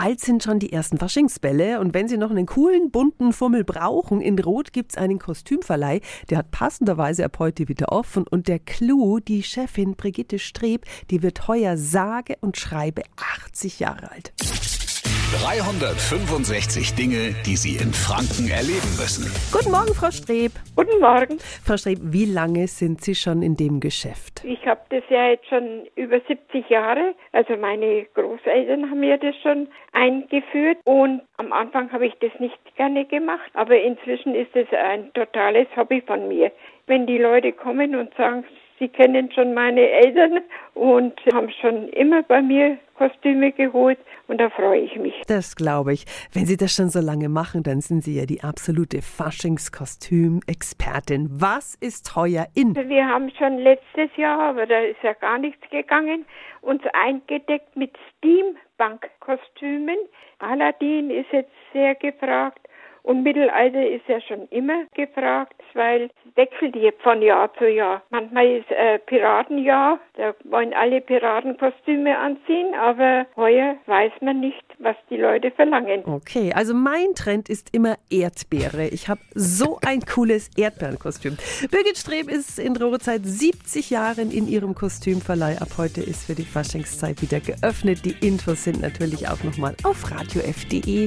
bald sind schon die ersten Faschingsbälle und wenn Sie noch einen coolen, bunten Fummel brauchen, in Rot gibt es einen Kostümverleih, der hat passenderweise ab heute wieder offen und der Clou, die Chefin Brigitte Streb, die wird heuer sage und schreibe 80 Jahre alt. 365 Dinge, die Sie in Franken erleben müssen. Guten Morgen, Frau Streb. Guten Morgen. Frau Streb, wie lange sind Sie schon in dem Geschäft? Ich habe das ja jetzt schon über 70 Jahre. Also meine Großeltern haben mir das schon eingeführt und am Anfang habe ich das nicht gerne gemacht, aber inzwischen ist es ein totales Hobby von mir. Wenn die Leute kommen und sagen, Sie kennen schon meine Eltern und haben schon immer bei mir Kostüme geholt und da freue ich mich. Das glaube ich. Wenn Sie das schon so lange machen, dann sind Sie ja die absolute Faschingskostüm-Expertin. Was ist heuer in? Wir haben schon letztes Jahr, aber da ist ja gar nichts gegangen, uns eingedeckt mit Steampunk-Kostümen. Aladdin ist jetzt sehr gefragt. Und Mittelalter ist ja schon immer gefragt, weil es wechselt hier von Jahr zu Jahr. Manchmal ist äh, Piratenjahr, da wollen alle Piratenkostüme anziehen, aber heuer weiß man nicht, was die Leute verlangen. Okay, also mein Trend ist immer Erdbeere. Ich habe so ein cooles Erdbeerenkostüm. Birgit Streb ist in Rohre seit 70 Jahren in ihrem Kostümverleih. Ab heute ist für die Faschingszeit wieder geöffnet. Die Infos sind natürlich auch nochmal auf radiof.de.